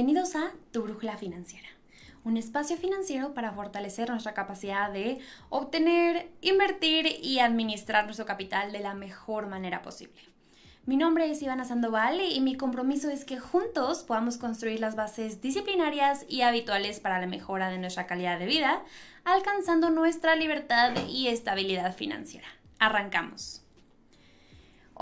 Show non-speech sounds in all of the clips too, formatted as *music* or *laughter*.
Bienvenidos a Tu Brújula Financiera, un espacio financiero para fortalecer nuestra capacidad de obtener, invertir y administrar nuestro capital de la mejor manera posible. Mi nombre es Ivana Sandoval y mi compromiso es que juntos podamos construir las bases disciplinarias y habituales para la mejora de nuestra calidad de vida, alcanzando nuestra libertad y estabilidad financiera. Arrancamos.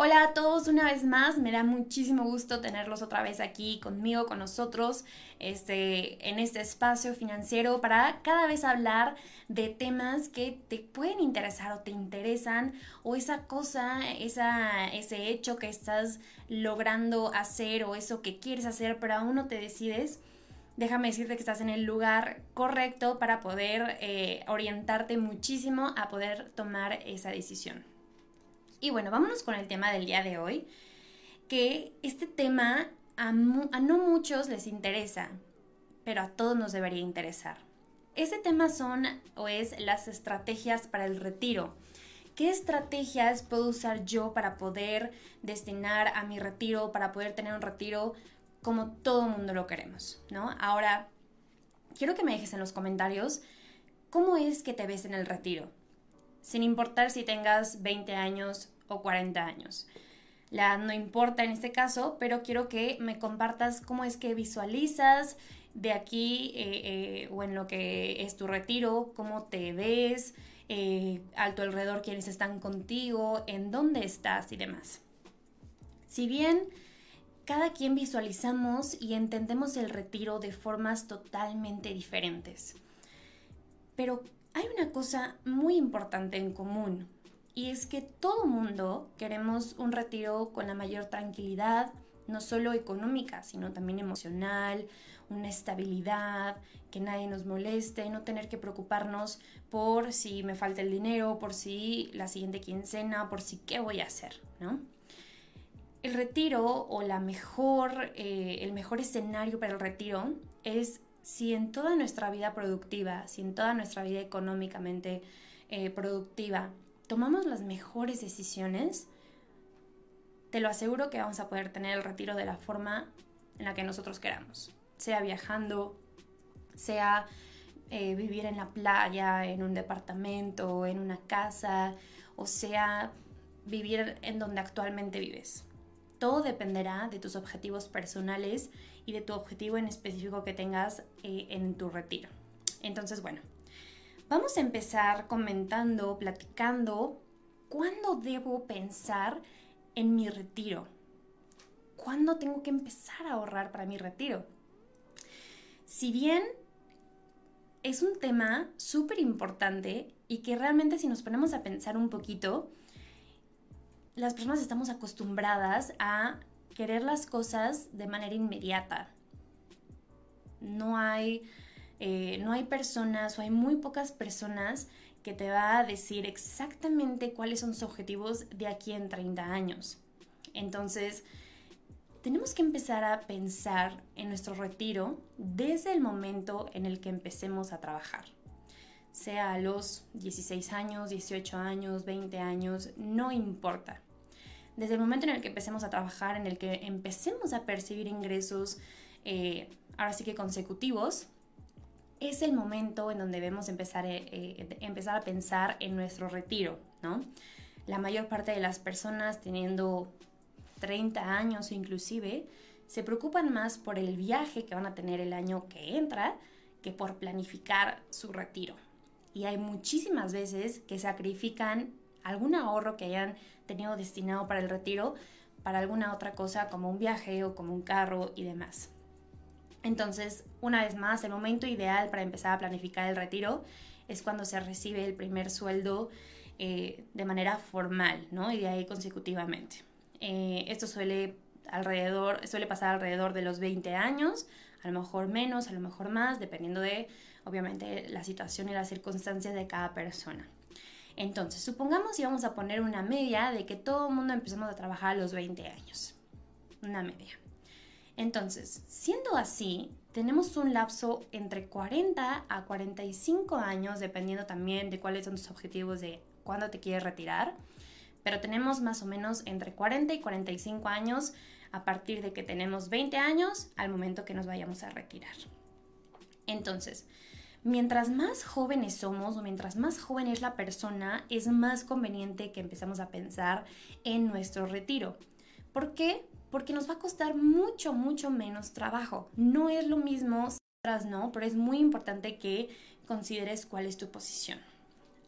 Hola a todos una vez más, me da muchísimo gusto tenerlos otra vez aquí conmigo, con nosotros, este, en este espacio financiero para cada vez hablar de temas que te pueden interesar o te interesan o esa cosa, esa, ese hecho que estás logrando hacer o eso que quieres hacer pero aún no te decides. Déjame decirte que estás en el lugar correcto para poder eh, orientarte muchísimo a poder tomar esa decisión. Y bueno, vámonos con el tema del día de hoy, que este tema a, no muchos les interesa, pero a todos nos debería interesar. Ese tema son o es las estrategias para el retiro. ¿Qué estrategias puedo usar yo para poder destinar a mi retiro, para poder tener un retiro como todo mundo lo queremos, ¿no? Ahora, quiero que me dejes en los comentarios cómo es que te ves en el retiro sin importar si tengas 20 años o 40 años. La no importa en este caso, pero quiero que me compartas cómo es que visualizas de aquí eh, eh, o en lo que es tu retiro, cómo te ves, eh, a tu alrededor quiénes están contigo, en dónde estás y demás. Si bien cada quien visualizamos y entendemos el retiro de formas totalmente diferentes, pero hay una cosa muy importante en común y es que todo mundo queremos un retiro con la mayor tranquilidad, no solo económica, sino también emocional, una estabilidad, que nadie nos moleste, no tener que preocuparnos por si me falta el dinero, por si la siguiente quincena, por si qué voy a hacer, ¿no? El retiro o la mejor, eh, el mejor escenario para el retiro es si en toda nuestra vida productiva, si en toda nuestra vida económicamente eh, productiva, tomamos las mejores decisiones, te lo aseguro que vamos a poder tener el retiro de la forma en la que nosotros queramos, sea viajando, sea eh, vivir en la playa, en un departamento, en una casa, o sea vivir en donde actualmente vives. Todo dependerá de tus objetivos personales y de tu objetivo en específico que tengas eh, en tu retiro. Entonces, bueno, vamos a empezar comentando, platicando cuándo debo pensar en mi retiro. ¿Cuándo tengo que empezar a ahorrar para mi retiro? Si bien es un tema súper importante y que realmente si nos ponemos a pensar un poquito, las personas estamos acostumbradas a querer las cosas de manera inmediata. No hay, eh, no hay personas o hay muy pocas personas que te va a decir exactamente cuáles son sus objetivos de aquí en 30 años. Entonces, tenemos que empezar a pensar en nuestro retiro desde el momento en el que empecemos a trabajar. Sea a los 16 años, 18 años, 20 años, no importa desde el momento en el que empecemos a trabajar, en el que empecemos a percibir ingresos, eh, ahora sí que consecutivos, es el momento en donde debemos empezar, eh, eh, empezar a pensar en nuestro retiro, ¿no? La mayor parte de las personas teniendo 30 años inclusive, se preocupan más por el viaje que van a tener el año que entra que por planificar su retiro. Y hay muchísimas veces que sacrifican algún ahorro que hayan tenido destinado para el retiro para alguna otra cosa como un viaje o como un carro y demás. Entonces, una vez más, el momento ideal para empezar a planificar el retiro es cuando se recibe el primer sueldo eh, de manera formal, ¿no? Y de ahí consecutivamente. Eh, esto suele, alrededor, suele pasar alrededor de los 20 años, a lo mejor menos, a lo mejor más, dependiendo de, obviamente, la situación y las circunstancias de cada persona. Entonces, supongamos y vamos a poner una media de que todo el mundo empezamos a trabajar a los 20 años. Una media. Entonces, siendo así, tenemos un lapso entre 40 a 45 años, dependiendo también de cuáles son tus objetivos de cuándo te quieres retirar, pero tenemos más o menos entre 40 y 45 años a partir de que tenemos 20 años al momento que nos vayamos a retirar. Entonces, mientras más jóvenes somos o mientras más joven es la persona, es más conveniente que empecemos a pensar en nuestro retiro. ¿Por qué? Porque nos va a costar mucho, mucho menos trabajo. No es lo mismo, no, pero es muy importante que consideres cuál es tu posición.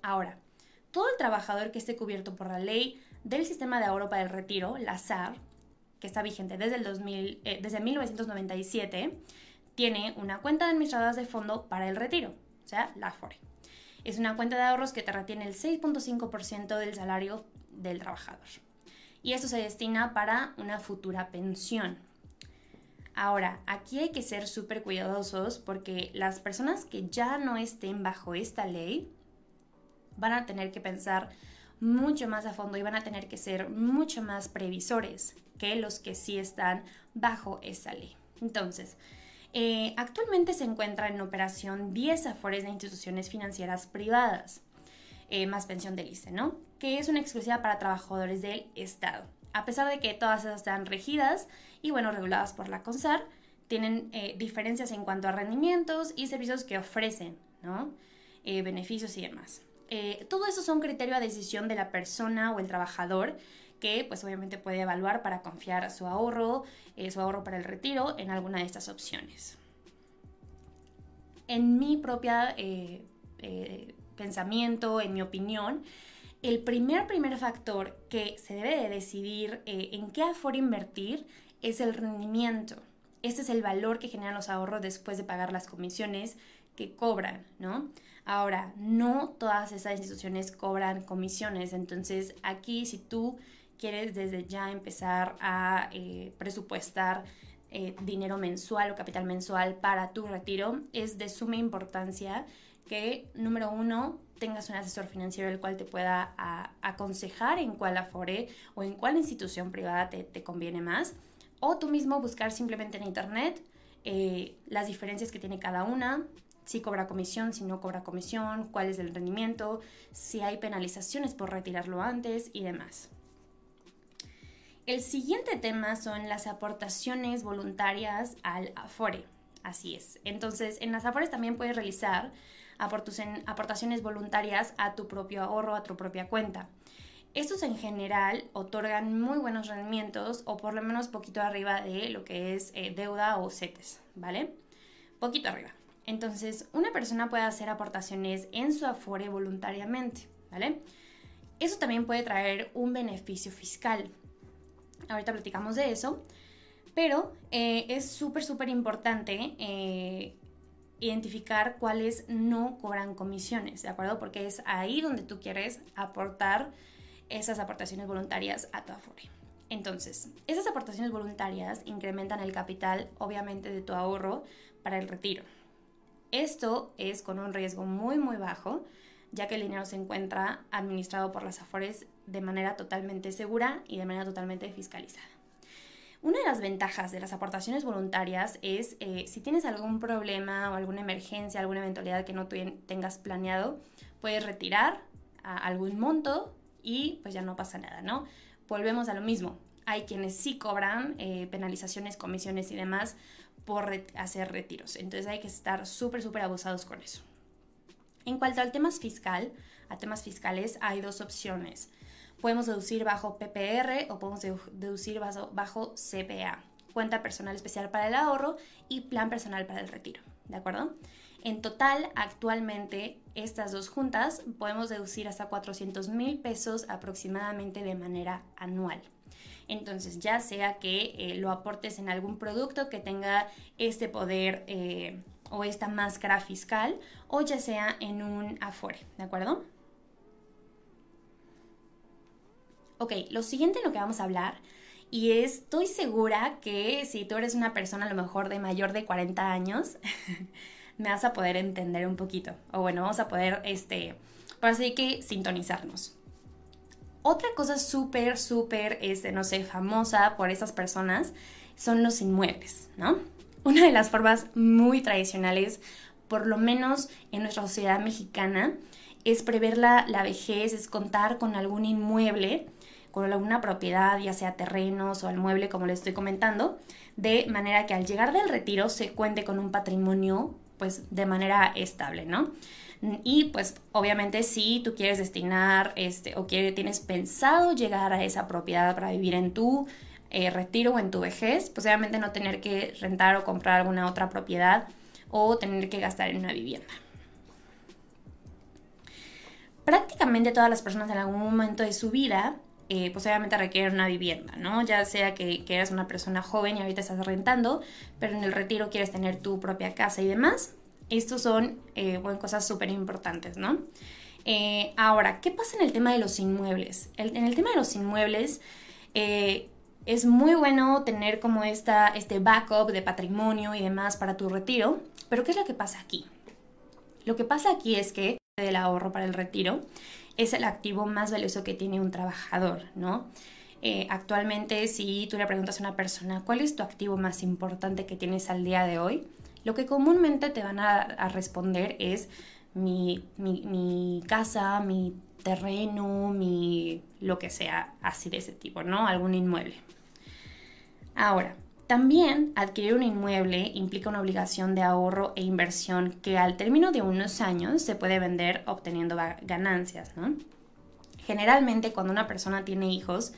Ahora, todo el trabajador que esté cubierto por la ley del sistema de ahorro para el retiro, la SAR, que está vigente desde, el 2000, eh, desde 1997, tiene una cuenta de administradoras de fondo para el retiro, o sea, la AFORE. Es una cuenta de ahorros que te retiene el 6.5% del salario del trabajador. Y esto se destina para una futura pensión. Ahora, aquí hay que ser súper cuidadosos porque las personas que ya no estén bajo esta ley van a tener que pensar mucho más a fondo y van a tener que ser mucho más previsores que los que sí están bajo esa ley. Entonces, eh, actualmente se encuentra en operación 10 afores de instituciones financieras privadas, eh, más pensión del ICE, ¿no? Que es una exclusiva para trabajadores del Estado. A pesar de que todas esas están regidas y, bueno, reguladas por la CONSAR, tienen eh, diferencias en cuanto a rendimientos y servicios que ofrecen, ¿no? beneficios y demás. todo eso son criterio a decisión de la persona o el trabajador que pues obviamente puede evaluar para confiar su ahorro, eh, su ahorro para el retiro en alguna de estas opciones. En mi propia eh, eh, pensamiento, en mi opinión, el primer, primer factor que se debe de decidir en qué aforo invertir es el rendimiento. Este es el valor que generan los ahorros después de pagar las comisiones que cobran, ¿no? Ahora, no todas esas instituciones cobran comisiones, entonces aquí si tú quieres desde ya empezar a eh, presupuestar eh, dinero mensual o capital mensual para tu retiro, es de suma importancia que, número uno, tengas un asesor financiero el cual te pueda aconsejar en cuál afore o en cuál institución privada te, conviene más, o tú mismo buscar simplemente en internet eh, las diferencias que tiene cada una, si cobra comisión, si no cobra comisión, cuál es el rendimiento, si hay penalizaciones por retirarlo antes y demás. El siguiente tema son las aportaciones voluntarias al Afore. Así es. Entonces, en las Afores también puedes realizar aportaciones voluntarias a tu propio ahorro, a tu propia cuenta. Estos en general otorgan muy buenos rendimientos o por lo menos poquito arriba de lo que es eh, deuda o CETES, ¿vale? Poquito arriba. Entonces, una persona puede hacer aportaciones en su Afore voluntariamente, ¿vale? Eso también puede traer un beneficio fiscal. Ahorita platicamos de eso. Pero eh, es súper, súper importante eh, identificar cuáles no cobran comisiones, ¿de acuerdo? Porque es ahí donde tú quieres aportar esas aportaciones voluntarias a tu Afore. Entonces, esas aportaciones voluntarias incrementan el capital, obviamente, de tu ahorro para el retiro. Esto es con un riesgo muy, muy bajo, ya que el dinero se encuentra administrado por las Afores de manera totalmente segura y de manera totalmente fiscalizada. Una de las ventajas de las aportaciones voluntarias es eh, si tienes algún problema o alguna emergencia, alguna eventualidad que no tengas planeado, puedes retirar algún monto y pues ya no pasa nada, ¿no? volvemos a lo mismo. Hay quienes sí cobran eh, penalizaciones, comisiones y demás por hacer retiros. Entonces hay que estar súper, súper abusados con eso. En cuanto al tema fiscal, a temas fiscales hay dos opciones. Podemos deducir bajo PPR o podemos deducir bajo, CPA, cuenta personal especial para el ahorro y plan personal para el retiro. ¿De acuerdo? En total, actualmente, estas dos juntas podemos deducir hasta 400 mil pesos aproximadamente de manera anual. Entonces, ya sea que eh, lo aportes en algún producto que tenga este poder eh, o esta máscara fiscal, o ya sea en un Afore, ¿de acuerdo? Ok, lo siguiente en lo que vamos a hablar, y estoy segura que si tú eres una persona a lo mejor de mayor de 40 años, *laughs* me vas a poder entender un poquito. O bueno, vamos a poder, este, por así que sintonizarnos. Otra cosa súper, súper, este, no sé, famosa por esas personas son los inmuebles, ¿no? Una de las formas muy tradicionales, por lo menos en nuestra sociedad mexicana, es prever la, la vejez, es contar con algún inmueble con alguna propiedad, ya sea terrenos o el mueble, como les estoy comentando, de manera que al llegar del retiro se cuente con un patrimonio pues de manera estable, ¿no? Y pues obviamente si tú quieres destinar este, o quieres, tienes pensado llegar a esa propiedad para vivir en tu eh, retiro o en tu vejez, pues obviamente no tener que rentar o comprar alguna otra propiedad o tener que gastar en una vivienda. Prácticamente todas las personas en algún momento de su vida eh, pues obviamente una vivienda, ¿no? Ya sea que, que, eres una persona joven y ahorita estás rentando, pero en el retiro quieres tener tu propia casa y demás. Estos son eh, cosas súper importantes, ¿no? Eh, ahora, ¿qué pasa en el tema de los inmuebles? en el tema de los inmuebles, es muy bueno tener como esta, este backup de patrimonio y demás para tu retiro, pero ¿qué es lo que pasa aquí? Lo que pasa aquí es que el ahorro para el retiro es el activo más valioso que tiene un trabajador, ¿no? Eh, actualmente, si tú le preguntas a una persona cuál es tu activo más importante que tienes al día de hoy, lo que comúnmente te van a, responder es mi, mi, casa, mi terreno, mi lo que sea así de ese tipo, ¿no? Algún inmueble. Ahora, también adquirir un inmueble implica una obligación de ahorro e inversión que al término de unos años se puede vender obteniendo ganancias. Generalmente cuando una persona tiene hijos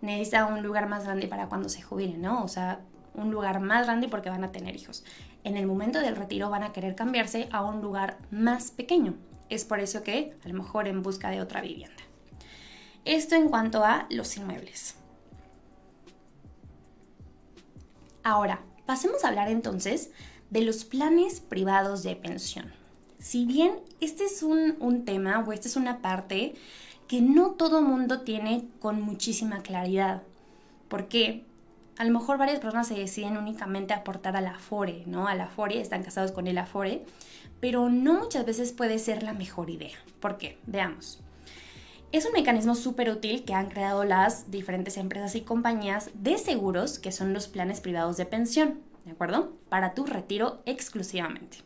necesita un lugar más grande para cuando se jubile, ¿no? O sea, un lugar más grande porque van a tener hijos. En el momento del retiro van a querer cambiarse a un lugar más pequeño. Es por eso que a lo mejor en busca de otra vivienda. Esto en cuanto a los inmuebles. Ahora, pasemos a hablar entonces de los planes privados de pensión. Si bien este es un, tema o esta es una parte que no todo mundo tiene con muchísima claridad. porque A lo mejor varias personas se deciden únicamente aportar a la Afore, ¿no? A la Afore, están casados con el Afore, pero no muchas veces puede ser la mejor idea. ¿Por qué? Veamos. Es un mecanismo súper útil que han creado las diferentes empresas y compañías de seguros, que son los planes privados de pensión, ¿de acuerdo? Para tu retiro exclusivamente.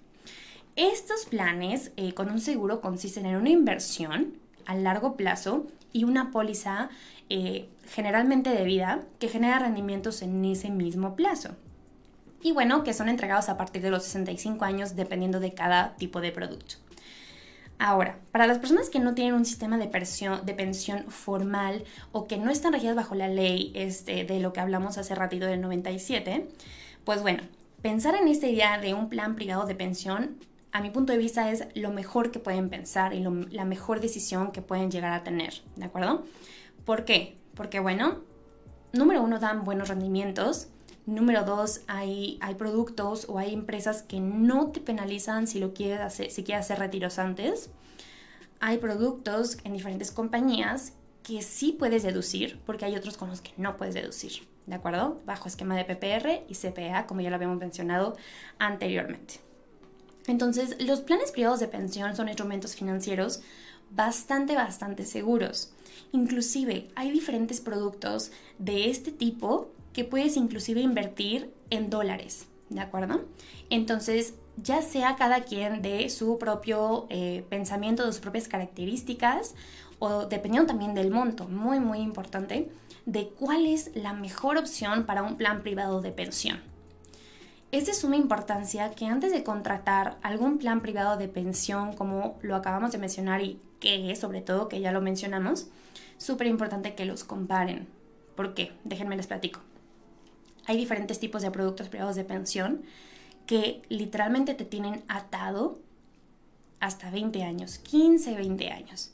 Estos planes eh, con un seguro consisten en una inversión a largo plazo y una póliza eh, generalmente de vida que genera rendimientos en ese mismo plazo. Y bueno, que son entregados a partir de los 65 años dependiendo de cada tipo de producto. Ahora, para las personas que no tienen un sistema de, pensión formal o que no están regidas bajo la ley este, de lo que hablamos hace ratito del 97, pues bueno, pensar en esta idea de un plan privado de pensión, a mi punto de vista, es lo mejor que pueden pensar y la mejor decisión que pueden llegar a tener, ¿de acuerdo? ¿Por qué? Porque bueno, número uno, dan buenos rendimientos. Número dos, hay, hay productos o hay empresas que no te penalizan si lo quieres hacer, si quieres hacer retiros antes. Hay productos en diferentes compañías que sí puedes deducir, porque hay otros con los que no puedes deducir, ¿de acuerdo? Bajo esquema de PPR y CPA, como ya lo habíamos mencionado anteriormente. Entonces, los planes privados de pensión son instrumentos financieros bastante, bastante seguros. Inclusive, hay diferentes productos de este tipo que puedes inclusive invertir en dólares, ¿de acuerdo? Entonces, ya sea cada quien de su propio eh, pensamiento, de sus propias características o dependiendo también del monto, muy muy importante, de cuál es la mejor opción para un plan privado de pensión. Es de suma importancia que antes de contratar algún plan privado de pensión, como lo acabamos de mencionar y que sobre todo, que ya lo mencionamos, súper importante que los comparen. ¿Por qué? Déjenme les platico. Hay diferentes tipos de productos privados de pensión que literalmente te tienen atado hasta 20 años, 15, 20 años.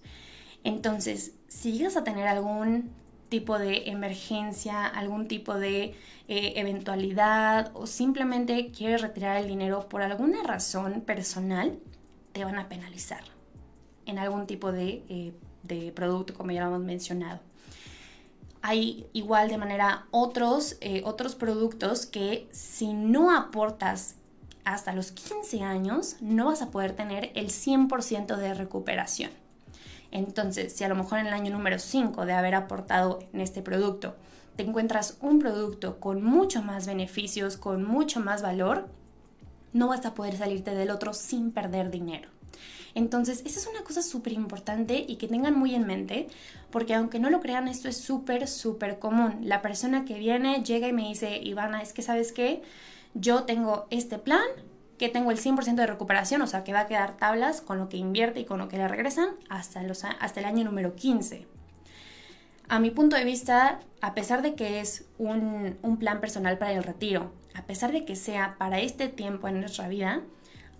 Entonces, si llegas a tener algún tipo de emergencia, algún tipo de eh, eventualidad o simplemente quieres retirar el dinero por alguna razón personal, te van a penalizar en algún tipo de, eh, de producto, como ya lo hemos mencionado. Hay igual de manera otros, eh, otros productos que si no aportas hasta los 15 años, no vas a poder tener el 100% de recuperación. Entonces, si a lo mejor en el año número 5 de haber aportado en este producto, te encuentras un producto con mucho más beneficios, con mucho más valor, no vas a poder salirte del otro sin perder dinero. Entonces, esa es una cosa súper importante y que tengan muy en mente, porque aunque no lo crean, esto es súper, súper común. La persona que viene llega y me dice, Ivana, es que sabes qué, yo tengo este plan, que tengo el 100% de recuperación, o sea que va a quedar tablas con lo que invierte y con lo que le regresan hasta, los, hasta el año número 15. A mi punto de vista, a pesar de que es un, un plan personal para el retiro, a pesar de que sea para este tiempo en nuestra vida,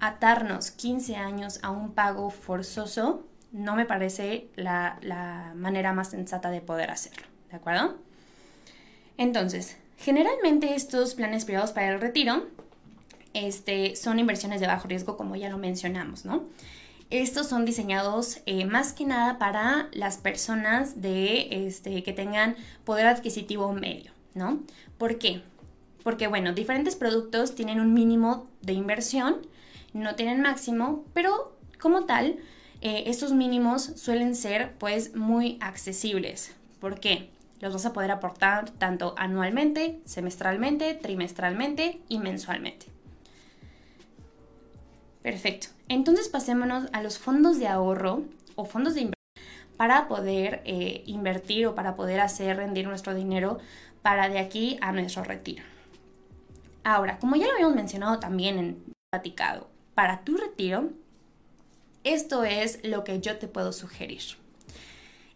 atarnos 15 años a un pago forzoso no me parece la, la manera más sensata de poder hacerlo, ¿de acuerdo? Entonces, generalmente estos planes privados para el retiro este, son inversiones de bajo riesgo, como ya lo mencionamos, ¿no? Estos son diseñados eh, más que nada para las personas de, este, que tengan poder adquisitivo medio, ¿no? ¿Por qué? Porque, bueno, diferentes productos tienen un mínimo de inversión, no tienen máximo, pero como tal, eh, estos mínimos suelen ser pues muy accesibles. ¿Por qué? Los vas a poder aportar tanto anualmente, semestralmente, trimestralmente y mensualmente. Perfecto. Entonces pasémonos a los fondos de ahorro o fondos de inversión para poder eh, invertir o para poder hacer rendir nuestro dinero para de aquí a nuestro retiro. Ahora, como ya lo habíamos mencionado también en platicado, para tu retiro, esto es lo que yo te puedo sugerir.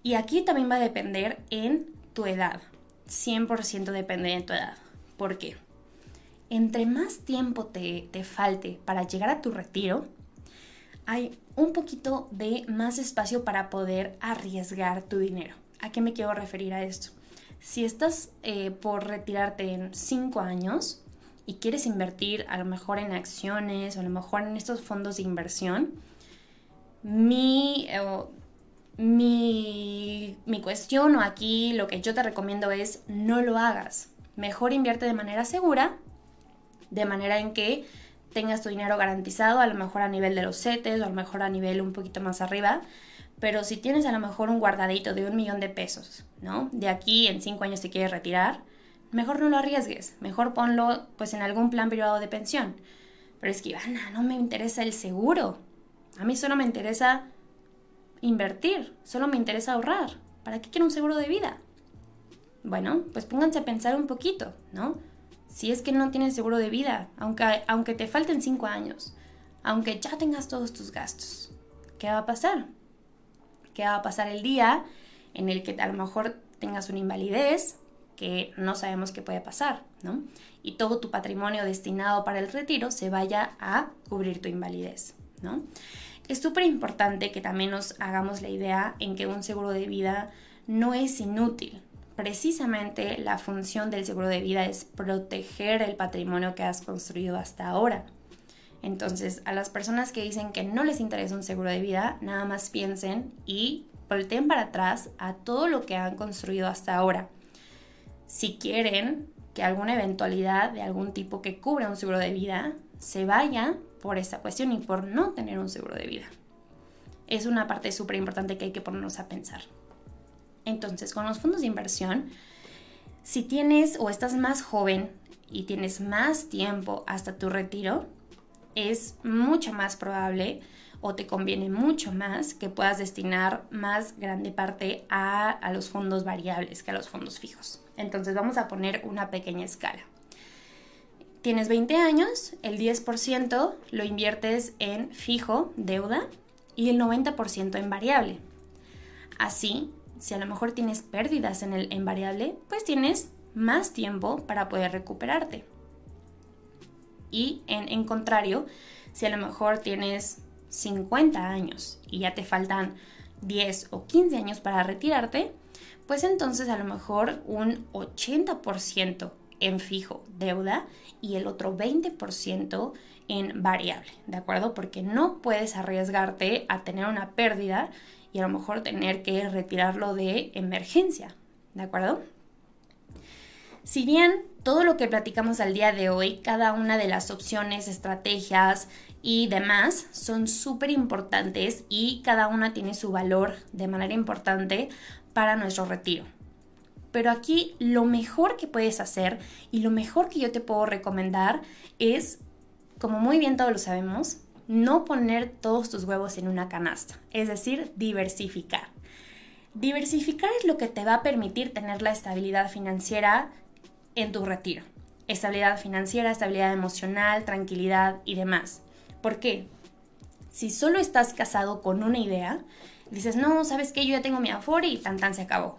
Y aquí también va a depender en tu edad. 100% depende de tu edad. ¿Por qué? entre más tiempo te, falte para llegar a tu retiro, hay un poquito de más espacio para poder arriesgar tu dinero. ¿A qué me quiero referir a esto? Si estás eh, por retirarte en 5 años y quieres invertir a lo mejor en acciones o a lo mejor en estos fondos de inversión, mi, eh, mi, mi cuestión o aquí lo que yo te recomiendo es no lo hagas. Mejor invierte de manera segura de manera en que tengas tu dinero garantizado, a lo mejor a nivel de los CETES o a lo mejor a nivel un poquito más arriba. Pero si tienes a lo mejor un guardadito de un millón de pesos, ¿no? De aquí en cinco años te quieres retirar, mejor no lo arriesgues, mejor ponlo pues en algún plan privado de pensión. Pero es que, Ivana, no me interesa el seguro. A mí solo me interesa invertir, solo me interesa ahorrar. ¿Para qué quiero un seguro de vida? Bueno, pues pónganse a pensar un poquito, ¿no? si es que no tienes seguro de vida, aunque, aunque te falten cinco años, aunque ya tengas todos tus gastos, ¿qué va a pasar? ¿Qué va a pasar el día en el que a lo mejor tengas una invalidez que no sabemos qué puede pasar, ¿no? Y todo tu patrimonio destinado para el retiro se vaya a cubrir tu invalidez, ¿no? Es súper importante que también nos hagamos la idea en que un seguro de vida no es inútil, precisamente la función del seguro de vida es proteger el patrimonio que has construido hasta ahora. Entonces, a las personas que dicen que no les interesa un seguro de vida, nada más piensen y volteen para atrás a todo lo que han construido hasta ahora. Si quieren que alguna eventualidad de algún tipo que cubra un seguro de vida se vaya por esta cuestión y por no tener un seguro de vida. Es una parte súper importante que hay que ponernos a pensar. Entonces, con los fondos de inversión, si tienes o estás más joven y tienes más tiempo hasta tu retiro, es mucho más probable o te conviene mucho más que puedas destinar más grande parte a, a los fondos variables que a los fondos fijos. Entonces vamos a poner una pequeña escala. Tienes 20 años, el 10% lo inviertes en fijo, deuda, y el 90% en variable. Así, si a lo mejor tienes pérdidas en el en variable, pues tienes más tiempo para poder recuperarte. Y en, en contrario, si a lo mejor tienes 50 años y ya te faltan 10 o 15 años para retirarte, pues entonces a lo mejor un 80% en fijo deuda y el otro 20% en variable, ¿de acuerdo? Porque no puedes arriesgarte a tener una pérdida y a lo mejor tener que retirarlo de emergencia, ¿de acuerdo? Si bien todo lo que platicamos al día de hoy, cada una de las opciones, estrategias y demás son súper importantes y cada una tiene su valor de manera importante para nuestro retiro. Pero aquí lo mejor que puedes hacer y lo mejor que yo te puedo recomendar es, como muy bien todos lo sabemos, no poner todos tus huevos en una canasta, es decir, diversificar. Diversificar es lo que te va a permitir tener la estabilidad financiera en tu retiro. Estabilidad financiera, estabilidad emocional, tranquilidad y demás. ¿Por qué? Si solo estás casado con una idea, dices, no, ¿sabes qué? Yo ya tengo mi Afore y tan tan se acabó.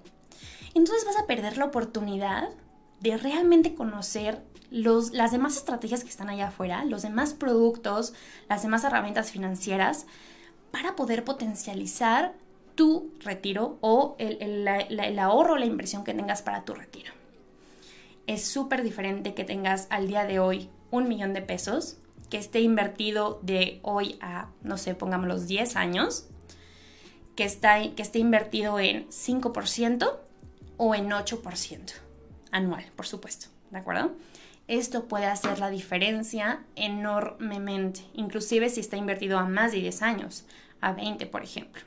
Entonces vas a perder la oportunidad de realmente conocer los, las demás estrategias que están allá afuera, los demás productos, las demás herramientas financieras para poder potencializar tu retiro o el, el, el ahorro o la inversión que tengas para tu retiro es súper diferente que tengas al día de hoy un millón de pesos, que esté invertido de hoy a, no sé, pongamos los 10 años, que, está, que esté invertido en 5% o en 8% anual, por supuesto, ¿de acuerdo? Esto puede hacer la diferencia enormemente, inclusive si está invertido a más de 10 años, a 20 por ejemplo.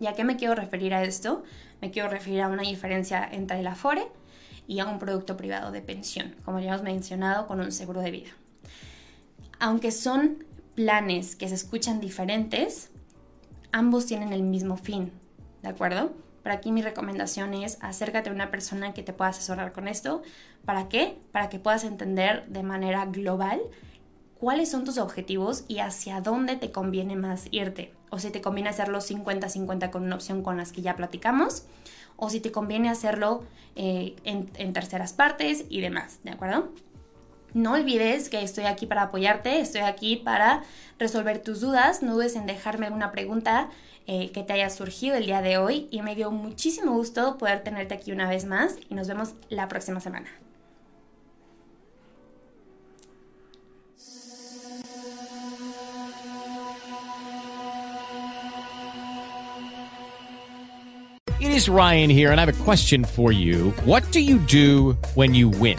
¿Y a qué me quiero referir a esto? Me quiero referir a una diferencia entre el Afore y a un producto privado de pensión, como ya hemos mencionado, con un seguro de vida. Aunque son planes que se escuchan diferentes, ambos tienen el mismo fin, ¿de acuerdo? Pero aquí mi recomendación es acércate a una persona que te pueda asesorar con esto. ¿Para qué? Para que puedas entender de manera global cuáles son tus objetivos y hacia dónde te conviene más irte. O si te conviene hacerlo 50-50 con una opción con las que ya platicamos, o si te conviene hacerlo eh, en, en terceras partes y demás, ¿de acuerdo? No olvides que estoy aquí para apoyarte, estoy aquí para resolver tus dudas. No dudes en dejarme alguna pregunta eh, que te haya surgido el día de hoy y me dio muchísimo gusto poder tenerte aquí una vez más y nos vemos la próxima semana. It is Ryan here, and I have a question for you. What do you do when you win?